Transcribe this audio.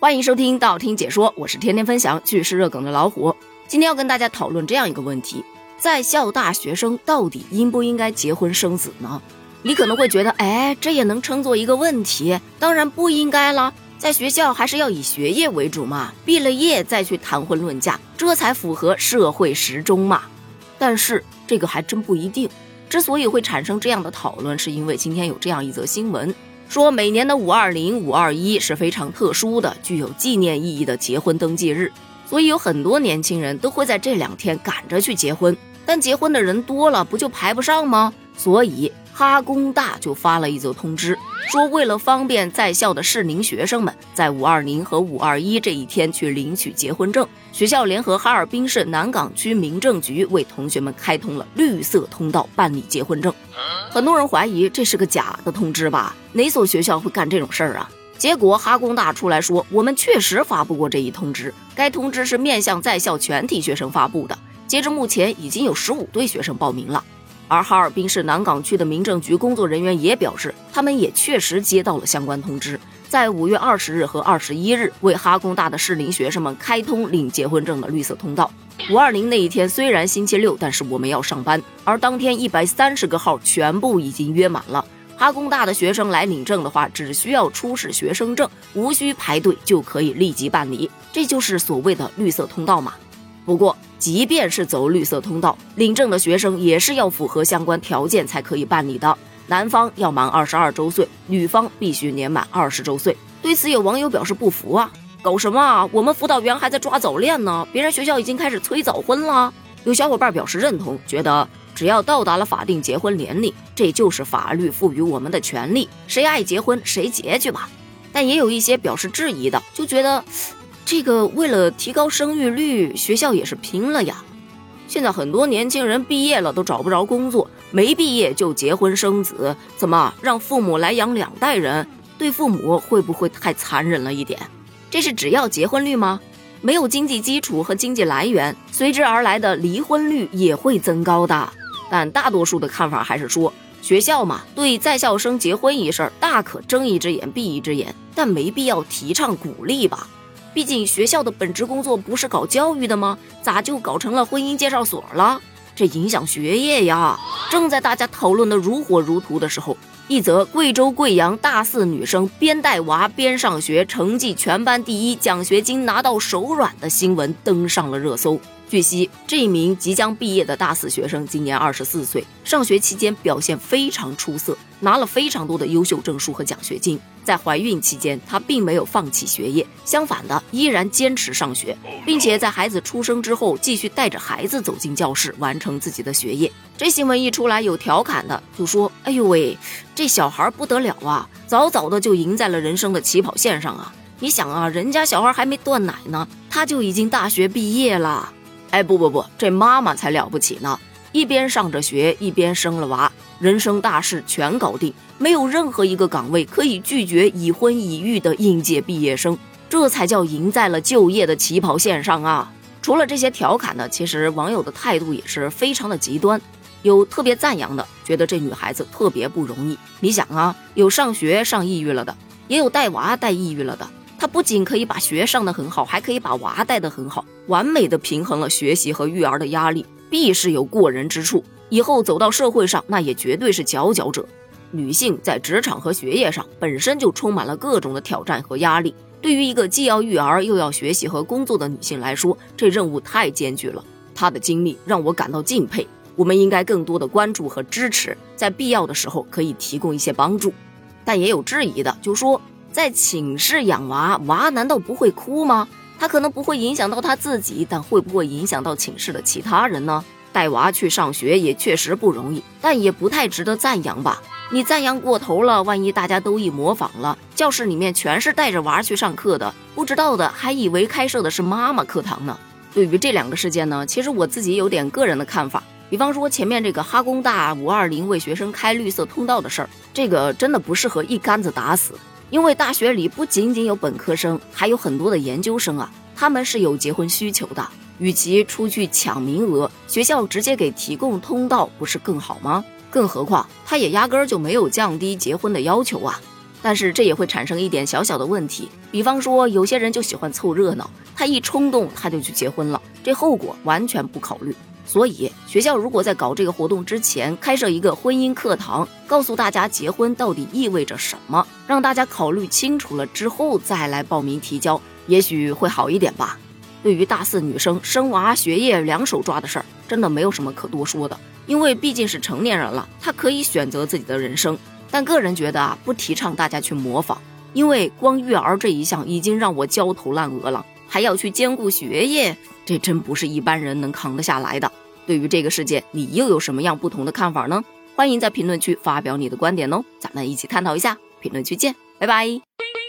欢迎收听道听解说，我是天天分享趣事热梗的老虎。今天要跟大家讨论这样一个问题：在校大学生到底应不应该结婚生子呢？你可能会觉得，哎，这也能称作一个问题？当然不应该了。在学校还是要以学业为主嘛，毕了业再去谈婚论嫁，这才符合社会时钟嘛。但是这个还真不一定。之所以会产生这样的讨论，是因为今天有这样一则新闻，说每年的五二零、五二一是非常特殊的、具有纪念意义的结婚登记日，所以有很多年轻人都会在这两天赶着去结婚。但结婚的人多了，不就排不上吗？所以。哈工大就发了一则通知，说为了方便在校的适龄学生们在五二零和五二一这一天去领取结婚证，学校联合哈尔滨市南岗区民政局为同学们开通了绿色通道办理结婚证。很多人怀疑这是个假的通知吧？哪所学校会干这种事儿啊？结果哈工大出来说，我们确实发布过这一通知，该通知是面向在校全体学生发布的。截至目前，已经有十五对学生报名了。而哈尔滨市南岗区的民政局工作人员也表示，他们也确实接到了相关通知，在五月二十日和二十一日为哈工大的适龄学生们开通领结婚证的绿色通道。五二零那一天虽然星期六，但是我们要上班，而当天一百三十个号全部已经约满了。哈工大的学生来领证的话，只需要出示学生证，无需排队就可以立即办理，这就是所谓的绿色通道嘛。不过，即便是走绿色通道领证的学生，也是要符合相关条件才可以办理的。男方要满二十二周岁，女方必须年满二十周岁。对此，有网友表示不服啊，搞什么啊？我们辅导员还在抓早恋呢，别人学校已经开始催早婚了。有小伙伴表示认同，觉得只要到达了法定结婚年龄，这就是法律赋予我们的权利，谁爱结婚谁结去吧。但也有一些表示质疑的，就觉得。这个为了提高生育率，学校也是拼了呀。现在很多年轻人毕业了都找不着工作，没毕业就结婚生子，怎么让父母来养两代人？对父母会不会太残忍了一点？这是只要结婚率吗？没有经济基础和经济来源，随之而来的离婚率也会增高的。但大多数的看法还是说，学校嘛，对在校生结婚一事大可睁一只眼闭一只眼，但没必要提倡鼓励吧。毕竟学校的本职工作不是搞教育的吗？咋就搞成了婚姻介绍所了？这影响学业呀！正在大家讨论的如火如荼的时候，一则贵州贵阳大四女生边带娃边上学，成绩全班第一，奖学金拿到手软的新闻登上了热搜。据悉，这名即将毕业的大四学生今年二十四岁，上学期间表现非常出色，拿了非常多的优秀证书和奖学金。在怀孕期间，她并没有放弃学业，相反的，依然坚持上学，并且在孩子出生之后，继续带着孩子走进教室，完成自己的学业。这新闻一出来，有调侃的就说：“哎呦喂，这小孩不得了啊，早早的就赢在了人生的起跑线上啊！你想啊，人家小孩还没断奶呢，他就已经大学毕业了。”哎，不不不，这妈妈才了不起呢！一边上着学，一边生了娃，人生大事全搞定，没有任何一个岗位可以拒绝已婚已育的应届毕业生，这才叫赢在了就业的起跑线上啊！除了这些调侃呢，其实网友的态度也是非常的极端，有特别赞扬的，觉得这女孩子特别不容易。你想啊，有上学上抑郁了的，也有带娃带抑郁了的。他不仅可以把学上得很好，还可以把娃带得很好，完美的平衡了学习和育儿的压力，必是有过人之处。以后走到社会上，那也绝对是佼佼者。女性在职场和学业上本身就充满了各种的挑战和压力，对于一个既要育儿又要学习和工作的女性来说，这任务太艰巨了。她的经历让我感到敬佩，我们应该更多的关注和支持，在必要的时候可以提供一些帮助。但也有质疑的，就说。在寝室养娃，娃难道不会哭吗？他可能不会影响到他自己，但会不会影响到寝室的其他人呢？带娃去上学也确实不容易，但也不太值得赞扬吧？你赞扬过头了，万一大家都一模仿了，教室里面全是带着娃去上课的，不知道的还以为开设的是妈妈课堂呢。对于这两个事件呢，其实我自己有点个人的看法。比方说前面这个哈工大五二零为学生开绿色通道的事儿，这个真的不适合一竿子打死。因为大学里不仅仅有本科生，还有很多的研究生啊，他们是有结婚需求的。与其出去抢名额，学校直接给提供通道，不是更好吗？更何况他也压根儿就没有降低结婚的要求啊。但是这也会产生一点小小的问题，比方说有些人就喜欢凑热闹，他一冲动他就去结婚了，这后果完全不考虑。所以学校如果在搞这个活动之前开设一个婚姻课堂，告诉大家结婚到底意味着什么，让大家考虑清楚了之后再来报名提交，也许会好一点吧。对于大四女生生娃学业两手抓的事儿，真的没有什么可多说的，因为毕竟是成年人了，她可以选择自己的人生。但个人觉得啊，不提倡大家去模仿，因为光育儿这一项已经让我焦头烂额了，还要去兼顾学业，这真不是一般人能扛得下来的。对于这个世界，你又有什么样不同的看法呢？欢迎在评论区发表你的观点哦，咱们一起探讨一下。评论区见，拜拜。